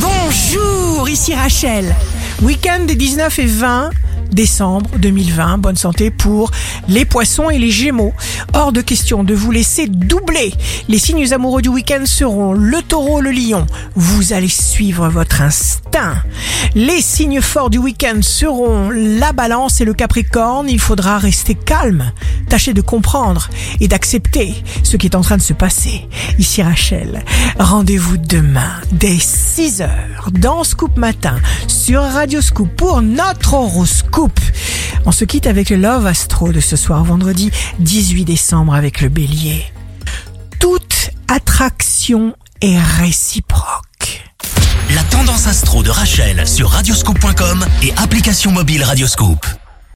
Bonjour, ici Rachel. Week-end des 19 et 20 décembre 2020. Bonne santé pour les poissons et les gémeaux. Hors de question de vous laisser doubler. Les signes amoureux du week-end seront le taureau, le lion. Vous allez suivre votre instinct. Les signes forts du week-end seront la balance et le capricorne. Il faudra rester calme. Tâchez de comprendre et d'accepter ce qui est en train de se passer. Ici Rachel. Rendez-vous demain dès 6 heures dans Scoop Matin sur Radio Scoop pour notre horoscope. On se quitte avec le Love Astro de ce soir vendredi 18 décembre avec le bélier. Toute attraction est réciproque. La tendance astro de Rachel sur radioscope.com et application mobile Radioscope.